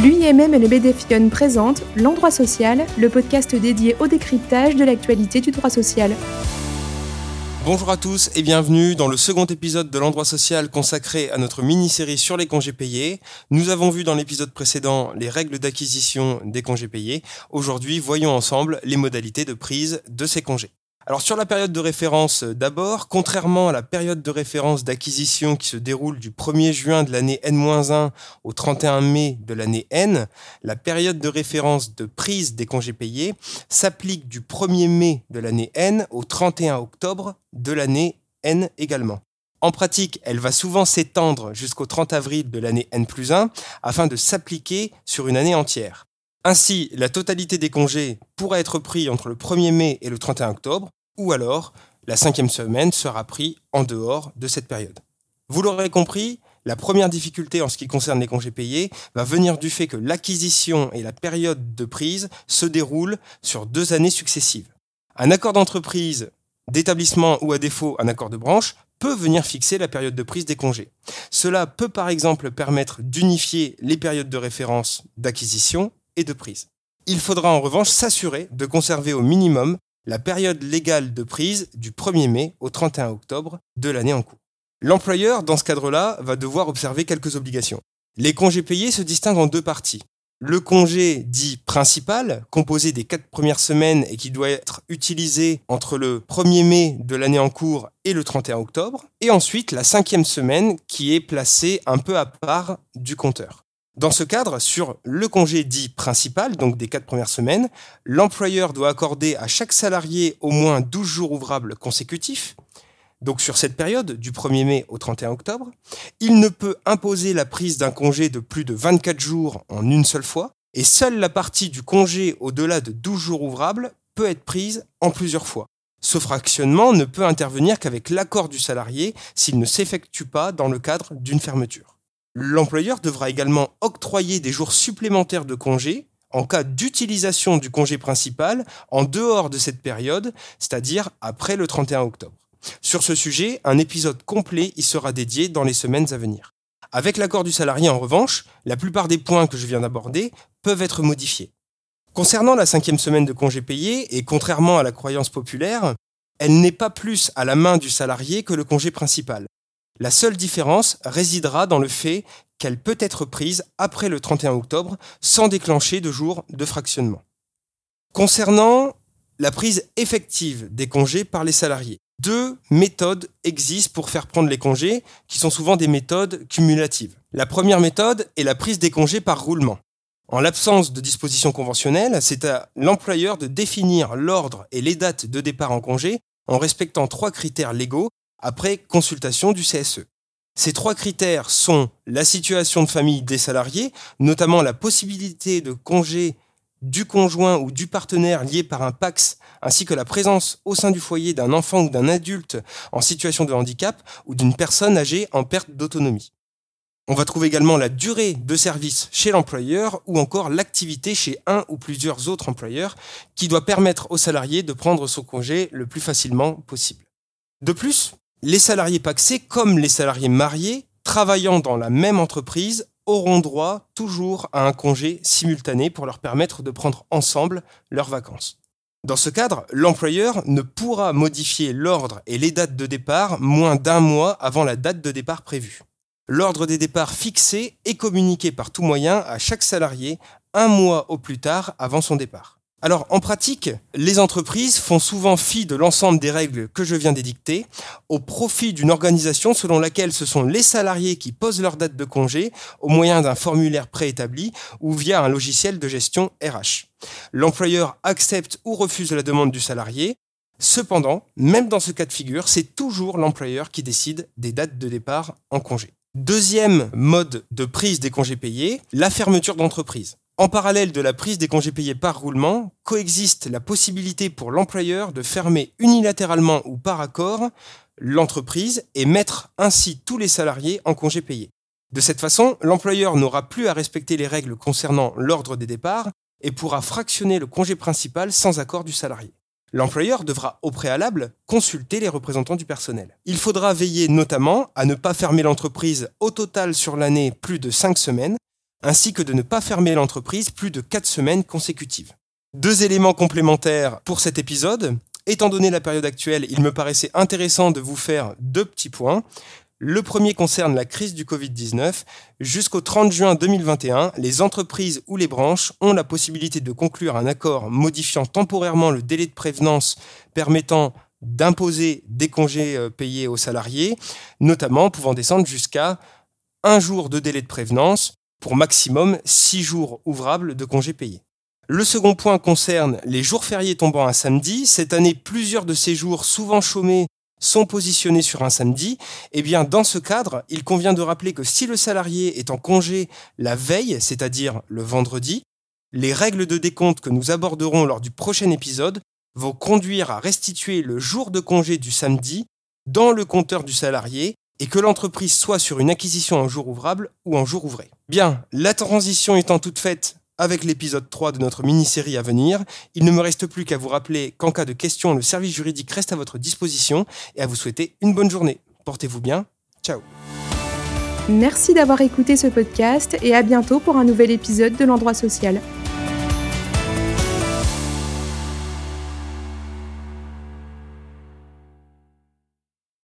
L'UIMM et le BDFION présentent L'Endroit Social, le podcast dédié au décryptage de l'actualité du droit social. Bonjour à tous et bienvenue dans le second épisode de l'endroit social consacré à notre mini-série sur les congés payés. Nous avons vu dans l'épisode précédent les règles d'acquisition des congés payés. Aujourd'hui, voyons ensemble les modalités de prise de ces congés. Alors sur la période de référence euh, d'abord, contrairement à la période de référence d'acquisition qui se déroule du 1er juin de l'année N-1 au 31 mai de l'année N, la période de référence de prise des congés payés s'applique du 1er mai de l'année N au 31 octobre de l'année N également. En pratique, elle va souvent s'étendre jusqu'au 30 avril de l'année N plus 1 afin de s'appliquer sur une année entière. Ainsi, la totalité des congés pourra être pris entre le 1er mai et le 31 octobre, ou alors la cinquième semaine sera prise en dehors de cette période. Vous l'aurez compris, la première difficulté en ce qui concerne les congés payés va venir du fait que l'acquisition et la période de prise se déroulent sur deux années successives. Un accord d'entreprise, d'établissement ou à défaut un accord de branche peut venir fixer la période de prise des congés. Cela peut par exemple permettre d'unifier les périodes de référence d'acquisition Il faudra en revanche s'assurer de conserver au minimum la période légale de prise du 1er mai au 31 octobre de l'année en cours. L'employeur, dans ce cadre-là, va devoir observer quelques obligations. Les congés payés se distinguent en deux parties. Le congé dit principal, composé des quatre premières semaines et qui doit être utilisé entre le 1er mai de l'année en cours et le 31 octobre. Et ensuite, la cinquième semaine qui est placée un peu à part du compteur. Dans ce cadre, sur le congé dit principal, donc des quatre premières semaines, l'employeur doit accorder à chaque salarié au moins 12 jours ouvrables consécutifs. Donc sur cette période, du 1er mai au 31 octobre, il ne peut imposer la prise d'un congé de plus de 24 jours en une seule fois, et seule la partie du congé au-delà de 12 jours ouvrables peut être prise en plusieurs fois. Ce fractionnement ne peut intervenir qu'avec l'accord du salarié s'il ne s'effectue pas dans le cadre d'une fermeture. L'employeur devra également octroyer des jours supplémentaires de congé en cas d'utilisation du congé principal en dehors de cette période, c'est-à-dire après le 31 octobre. Sur ce sujet, un épisode complet y sera dédié dans les semaines à venir. Avec l'accord du salarié, en revanche, la plupart des points que je viens d'aborder peuvent être modifiés. Concernant la cinquième semaine de congé payé, et contrairement à la croyance populaire, elle n'est pas plus à la main du salarié que le congé principal. La seule différence résidera dans le fait qu'elle peut être prise après le 31 octobre sans déclencher de jour de fractionnement. Concernant la prise effective des congés par les salariés, deux méthodes existent pour faire prendre les congés, qui sont souvent des méthodes cumulatives. La première méthode est la prise des congés par roulement. En l'absence de dispositions conventionnelles, c'est à l'employeur de définir l'ordre et les dates de départ en congé en respectant trois critères légaux après consultation du CSE. Ces trois critères sont la situation de famille des salariés, notamment la possibilité de congé du conjoint ou du partenaire lié par un PAX, ainsi que la présence au sein du foyer d'un enfant ou d'un adulte en situation de handicap ou d'une personne âgée en perte d'autonomie. On va trouver également la durée de service chez l'employeur ou encore l'activité chez un ou plusieurs autres employeurs qui doit permettre au salarié de prendre son congé le plus facilement possible. De plus, les salariés paxés, comme les salariés mariés, travaillant dans la même entreprise, auront droit toujours à un congé simultané pour leur permettre de prendre ensemble leurs vacances. Dans ce cadre, l'employeur ne pourra modifier l'ordre et les dates de départ moins d'un mois avant la date de départ prévue. L'ordre des départs fixé est communiqué par tout moyen à chaque salarié un mois au plus tard avant son départ. Alors en pratique, les entreprises font souvent fi de l'ensemble des règles que je viens d'édicter au profit d'une organisation selon laquelle ce sont les salariés qui posent leur date de congé au moyen d'un formulaire préétabli ou via un logiciel de gestion RH. L'employeur accepte ou refuse la demande du salarié. Cependant, même dans ce cas de figure, c'est toujours l'employeur qui décide des dates de départ en congé. Deuxième mode de prise des congés payés, la fermeture d'entreprise. En parallèle de la prise des congés payés par roulement, coexiste la possibilité pour l'employeur de fermer unilatéralement ou par accord l'entreprise et mettre ainsi tous les salariés en congés payés. De cette façon, l'employeur n'aura plus à respecter les règles concernant l'ordre des départs et pourra fractionner le congé principal sans accord du salarié. L'employeur devra au préalable consulter les représentants du personnel. Il faudra veiller notamment à ne pas fermer l'entreprise au total sur l'année plus de 5 semaines ainsi que de ne pas fermer l'entreprise plus de 4 semaines consécutives. Deux éléments complémentaires pour cet épisode. Étant donné la période actuelle, il me paraissait intéressant de vous faire deux petits points. Le premier concerne la crise du Covid-19. Jusqu'au 30 juin 2021, les entreprises ou les branches ont la possibilité de conclure un accord modifiant temporairement le délai de prévenance permettant d'imposer des congés euh, payés aux salariés, notamment pouvant descendre jusqu'à un jour de délai de prévenance pour maximum six jours ouvrables de congés payés. Le second point concerne les jours fériés tombant un samedi. Cette année, plusieurs de ces jours, souvent chômés, sont positionnés sur un samedi. Eh bien, dans ce cadre, il convient de rappeler que si le salarié est en congé la veille, c'est-à-dire le vendredi, les règles de décompte que nous aborderons lors du prochain épisode vont conduire à restituer le jour de congé du samedi dans le compteur du salarié et que l'entreprise soit sur une acquisition en jour ouvrable ou en jour ouvré. Bien, la transition étant toute faite avec l'épisode 3 de notre mini-série à venir, il ne me reste plus qu'à vous rappeler qu'en cas de question, le service juridique reste à votre disposition et à vous souhaiter une bonne journée. Portez-vous bien. Ciao. Merci d'avoir écouté ce podcast et à bientôt pour un nouvel épisode de l'endroit social.